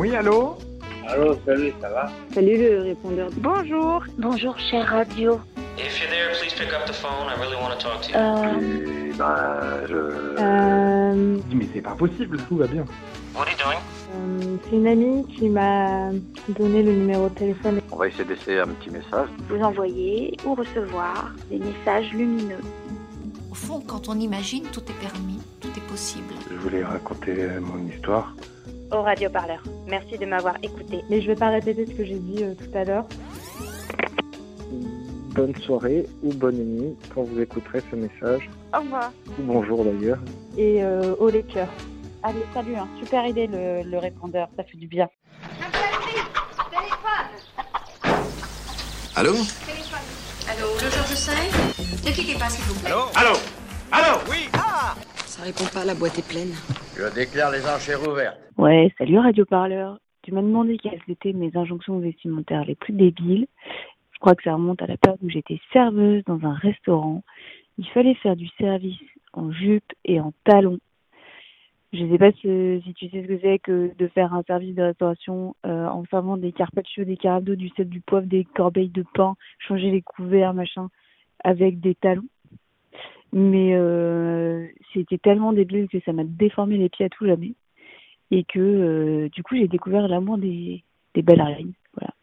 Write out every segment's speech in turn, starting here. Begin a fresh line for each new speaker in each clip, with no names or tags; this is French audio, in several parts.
Oui, allô
Allô, salut, ça va
Salut le répondeur.
Bonjour.
Bonjour, chère radio.
If you're there, please pick up the phone. I really want to talk to you.
Euh... Ben, je...
Euh...
Mais c'est pas possible, tout va bien.
What are you doing?
euh, C'est une amie qui m'a donné le numéro de téléphone.
On va essayer d'essayer un petit message.
Vous envoyer ou recevoir des messages lumineux.
Au fond, quand on imagine, tout est permis, tout est possible.
Je voulais raconter mon histoire.
Au radioparleur. Merci de m'avoir écouté.
Mais je vais pas répéter ce que j'ai dit euh, tout à l'heure.
Bonne soirée ou bonne nuit quand vous écouterez ce message.
Au revoir.
Ou bonjour d'ailleurs.
Et euh, au les cœurs.
Allez, salut, hein. super idée le, le, répondeur, ça fait du bien.
Allô?
Téléphone. Allô, le Georges V Ne quittez pas, s'il vous plaît.
Allô? Allô? Allô? Oui
Ah Ça répond pas, la boîte est pleine.
Je déclare les enchères ouvertes.
Ouais, salut Radio Parleur. Tu m'as demandé quelles étaient mes injonctions vestimentaires les plus débiles. Je crois que ça remonte à la période où j'étais serveuse dans un restaurant. Il fallait faire du service en jupe et en talons. Je ne sais pas si, tu sais ce que c'est que de faire un service de restauration euh, en servant des carpaccio, des carabdos, du sel, du poivre, des corbeilles de pain, changer les couverts, machin, avec des talons. Mais euh, c'était tellement débile que ça m'a déformé les pieds à tout jamais. Et que euh, du coup, j'ai découvert l'amour des, des ballerines. Voilà.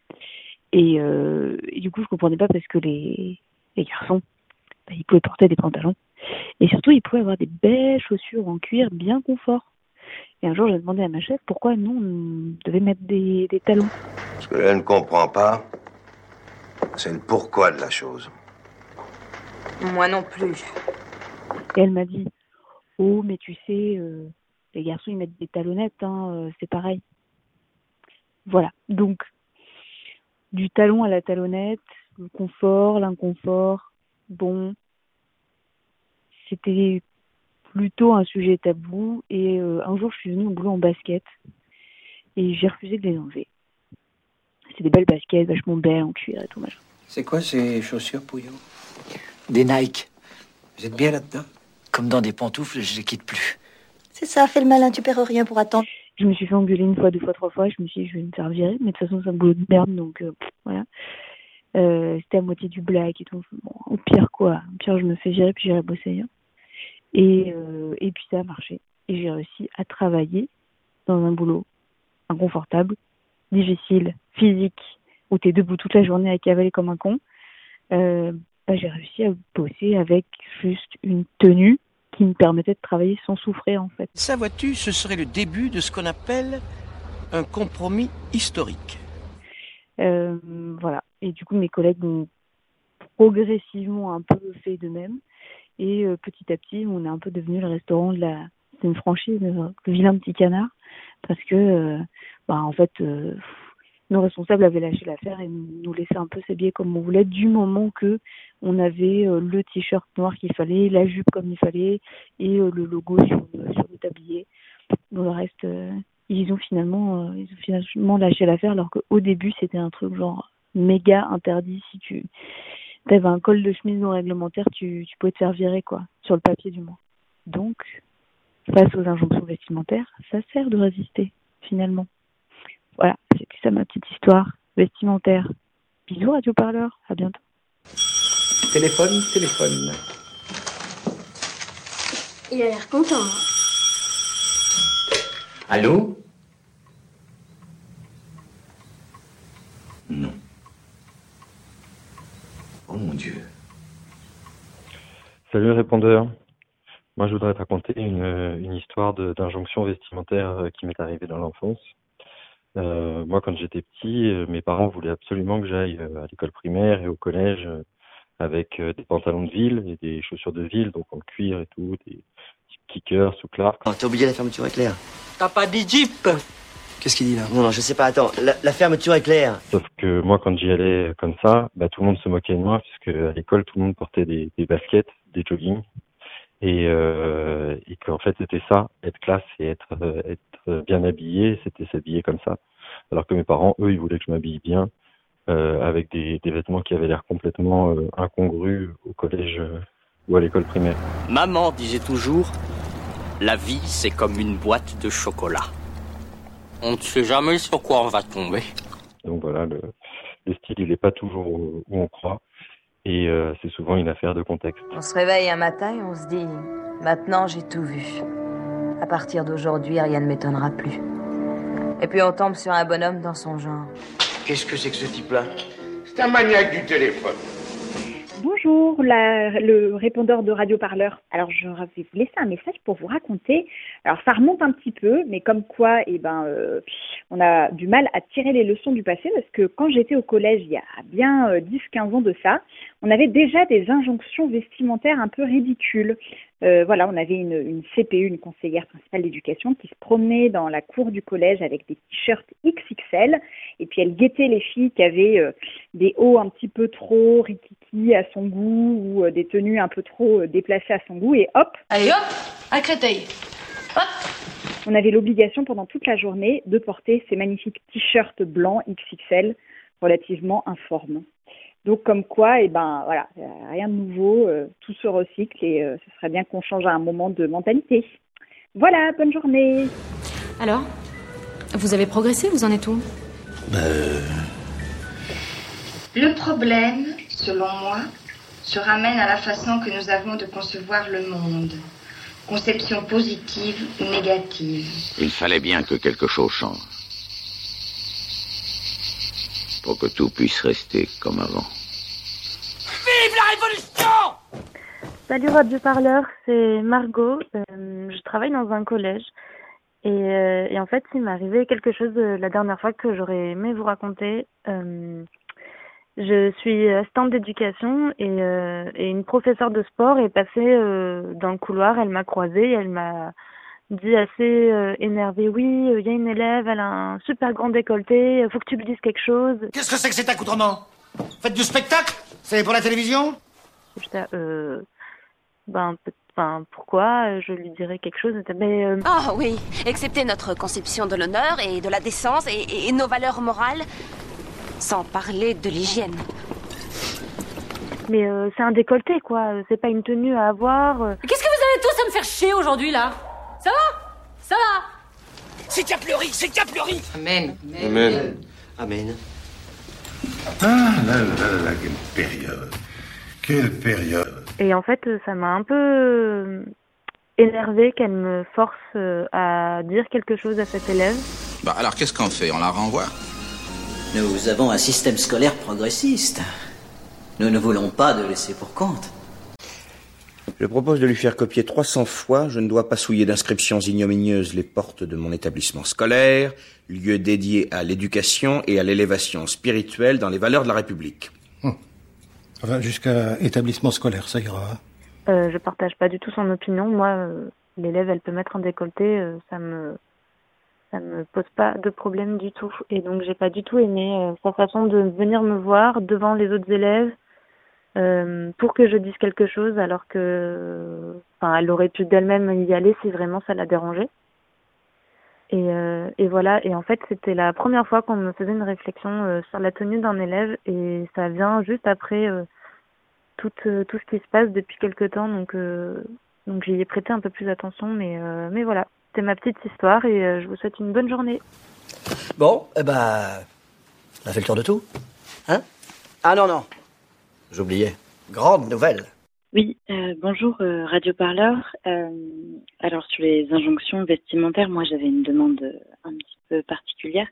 Et, euh, et, du coup, je comprenais pas parce que les, les garçons, bah, ils pouvaient porter des pantalons. Et surtout, ils pouvaient avoir des belles chaussures en cuir bien confort. Et un jour, j'ai demandé à ma chef pourquoi nous, on devait mettre des, des talons.
Ce que elle ne comprend pas, c'est le pourquoi de la chose.
Moi non plus.
Et elle m'a dit Oh, mais tu sais, euh, les garçons, ils mettent des talonnettes, hein, euh, c'est pareil. Voilà. Donc, du talon à la talonnette, le confort, l'inconfort, bon, c'était plutôt un sujet tabou. Et euh, un jour, je suis venue au boulot en basket et j'ai refusé de les enlever. C'est des belles baskets, vachement belles, en cuir et tout machin.
C'est quoi ces chaussures, Pouillot? Des Nike. Vous êtes bien là-dedans? Comme dans des pantoufles, je les quitte plus.
C'est ça, fais le malin, tu perds rien pour attendre.
Je me suis fait engueuler une fois, deux fois, trois fois. Je me suis dit, je vais me faire virer. Mais de toute façon, c'est un boulot de merde, donc euh, voilà. Euh, C'était à moitié du black et tout. Au pire, quoi. Au pire, je me fais virer, puis j'irai bosser ailleurs. Et, euh, et puis ça a marché. Et j'ai réussi à travailler dans un boulot inconfortable, difficile, physique, où tu es debout toute la journée à cavaler comme un con. Bah, j'ai réussi à bosser avec juste une tenue qui me permettait de travailler sans souffrir en fait.
Ça, vois-tu, ce serait le début de ce qu'on appelle un compromis historique.
Euh, voilà. Et du coup, mes collègues ont progressivement un peu fait de même. Et euh, petit à petit, on est un peu devenu le restaurant de la. C'est une franchise, le vilain petit canard, parce que, euh, bah, en fait, euh, nos responsables avaient lâché l'affaire et nous laissaient un peu s'habiller comme on voulait, du moment que on avait le t-shirt noir qu'il fallait, la jupe comme il fallait et le logo sur, sur le tablier. Dans le reste, ils ont finalement, ils ont finalement lâché l'affaire, alors qu'au début, c'était un truc genre méga interdit si tu tu avais un col de chemise non réglementaire, tu, tu pouvais te faire virer, quoi, sur le papier du moins. Donc, face aux injonctions vestimentaires, ça sert de résister, finalement. Voilà, c'était ça ma petite histoire vestimentaire. Bisous, Radio Parleur, à bientôt.
Téléphone, téléphone.
Il a l'air content. Hein.
Allô? Non. Oh mon Dieu.
Salut répondeur. Moi je voudrais te raconter une, une histoire d'injonction vestimentaire qui m'est arrivée dans l'enfance. Euh, moi quand j'étais petit, mes parents voulaient absolument que j'aille à l'école primaire et au collège avec euh, des pantalons de ville et des chaussures de ville, donc en cuir et tout, des kickers ou Clark.
Oh, T'as oublié la fermeture éclair.
T'as pas dit Jeep
Qu'est-ce qu'il dit là? Non, non, je sais pas, attends. La, la fermeture éclair.
Sauf que moi, quand j'y allais comme ça, bah, tout le monde se moquait de moi, puisque à l'école, tout le monde portait des, des baskets, des joggings, et, euh, et qu'en fait, c'était ça, être classe et être, euh, être bien habillé, c'était s'habiller comme ça. Alors que mes parents, eux, ils voulaient que je m'habille bien, euh, avec des, des vêtements qui avaient l'air complètement euh, incongrus au collège euh, ou à l'école primaire.
Maman disait toujours, la vie c'est comme une boîte de chocolat. On ne sait jamais sur quoi on va tomber.
Donc voilà, le, le style, il n'est pas toujours où où on croit, et euh, c'est souvent une affaire de contexte.
On se réveille un matin et on se dit Maintenant j'ai tout vu. À partir d'aujourd'hui, rien ne m'étonnera plus. Et puis on tombe sur un bonhomme dans son genre.
Qu'est-ce que c'est que ce type-là? C'est un maniaque du téléphone.
Bonjour, le répondeur de Radio Parleur. Alors, je vais vous laisser un message pour vous raconter. Alors, ça remonte un petit peu, mais comme quoi, eh ben, euh, on a du mal à tirer les leçons du passé parce que quand j'étais au collège, il y a bien euh, 10-15 ans de ça, on avait déjà des injonctions vestimentaires un peu ridicules. Euh, voilà, on avait une, une CPU, une conseillère principale d'éducation, qui se promenait dans la cour du collège avec des t-shirts XXL, et puis elle guettait les filles qui avaient euh, des hauts un petit peu trop rikiki à son goût ou euh, des tenues un peu trop déplacées à son goût, et hop,
Allez hop, à Créteil.
on avait l'obligation pendant toute la journée de porter ces magnifiques t-shirts blancs XXL relativement informes. Donc comme quoi, eh ben voilà, euh, rien de nouveau, euh, tout se recycle et euh, ce serait bien qu'on change à un moment de mentalité. Voilà, bonne journée.
Alors Vous avez progressé Vous en êtes où?
Le problème, selon moi, se ramène à la façon que nous avons de concevoir le monde. Conception positive ou négative.
Il fallait bien que quelque chose change. Pour que tout puisse rester comme avant.
Vive la révolution
Salut Radio Parleur, c'est Margot. Euh, je travaille dans un collège. Et, euh, et en fait, il m'est arrivé quelque chose euh, la dernière fois que j'aurais aimé vous raconter. Euh, je suis assistante d'éducation et, euh, et une professeure de sport est passée euh, dans le couloir. Elle m'a croisée et elle m'a dit assez euh, énervée Oui, euh, il y a une élève, elle a un super grand décolleté, faut que tu lui dises quelque chose.
Qu'est-ce que c'est que cet accoutrement? Faites du spectacle? C'est pour la télévision?
J'étais, euh, ben, enfin, pourquoi euh, Je lui dirais quelque chose. Mais euh,
Ah oui, excepté notre conception de l'honneur et de la décence et, et- et nos valeurs morales, sans parler de l'hygiène.
Mais euh, c'est un décolleté, quoi. Euh, C'est pas une tenue à avoir. euh.
Qu'est-ce que vous avez tous à me faire chier aujourd'hui là? Ça va? Ça va?
C'est qu'il y c'est qu'il y
Amen.
Amen. Amen.
Ah là là là, quelle période. Quelle période.
Et en fait, ça m'a un peu euh, énervée qu'elle me force euh, à dire quelque chose à cet élève.
Bah alors qu'est-ce qu'on fait? On la renvoie?
Nous avons un système scolaire progressiste. Nous ne voulons pas de laisser pour compte.
Je propose de lui faire copier 300 fois Je ne dois pas souiller d'inscriptions ignominieuses les portes de mon établissement scolaire, lieu dédié à l'éducation et à l'élévation spirituelle dans les valeurs de la République.
Enfin, jusqu'à établissement scolaire, ça ira. hein.
Euh, je partage pas du tout son opinion. Moi, euh, l'élève, elle peut mettre un décolleté, euh, ça me ça me pose pas de problème du tout. Et donc, j'ai pas du tout aimé euh, sa façon de venir me voir devant les autres élèves euh, pour que je dise quelque chose, alors que, enfin, elle aurait pu d'elle-même y aller si vraiment ça la dérangeait. Et, euh, voilà. Et en fait, c'était la première fois qu'on me faisait une réflexion euh, sur la tenue d'un élève, et ça vient juste après. tout, ce qui se passe depuis quelque temps, donc, donc j'y ai prêté un peu plus attention, mais, mais voilà, c'était ma petite histoire et je vous souhaite une bonne journée.
Bon, eh ben, on a fait le tour de tout. Hein? Ah non, non. J'oubliais. Grande nouvelle.
Oui, euh, bonjour euh, Radio Parleur. Euh, alors sur les injonctions vestimentaires, moi j'avais une demande un petit peu particulière.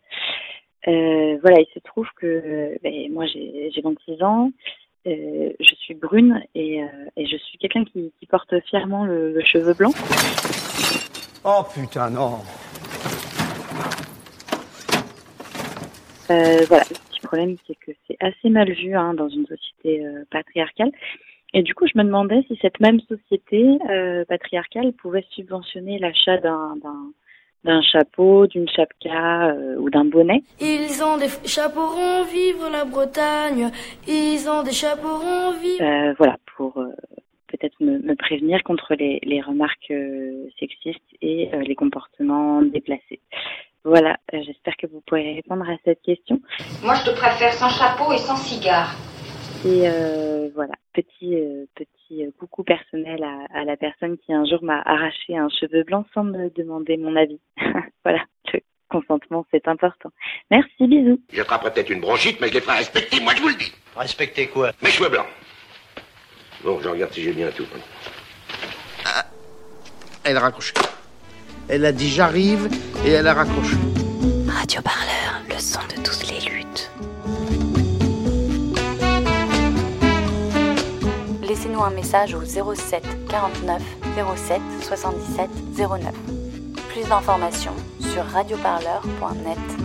Euh, voilà, il se trouve que euh, ben, moi j'ai j'ai 26 ans, euh, je suis brune et, euh, et je suis quelqu'un qui, qui porte fièrement le, le cheveu blanc.
Oh putain, non.
Euh, voilà, ce qui problème, c'est que c'est assez mal vu hein, dans une société euh, patriarcale. Et du coup, je me demandais si cette même société euh, patriarcale pouvait subventionner l'achat d'un d'un- chapeau, d'une chapka euh, ou d'un bonnet.
Ils ont des chapeaux ronds, vivre la Bretagne. Ils ont des chapeaux ronds, vivre.
Euh, voilà, pour euh, peut-être me, me prévenir contre les, les remarques euh, sexistes et euh, les comportements déplacés. Voilà, euh, j'espère que vous pourrez répondre à cette question.
Moi, je te préfère sans chapeau et sans cigare.
Et euh, voilà, petit euh, petit coucou personnel à, à la personne qui un jour m'a arraché un cheveu blanc sans me demander mon avis. voilà, le consentement c'est important. Merci, bisous.
J'attraperai peut-être une bronchite, mais je les ferai respecter, moi je vous le dis.
Respectez quoi?
Mes cheveux blancs. Bon, je regarde si j'ai bien tout.
Elle a raccroché. Elle a dit j'arrive et elle a raccroché.
Radio Parleur, le son de toutes les luttes. Laissez-nous un message au 07 49 07 77 09. Plus d'informations sur radioparleur.net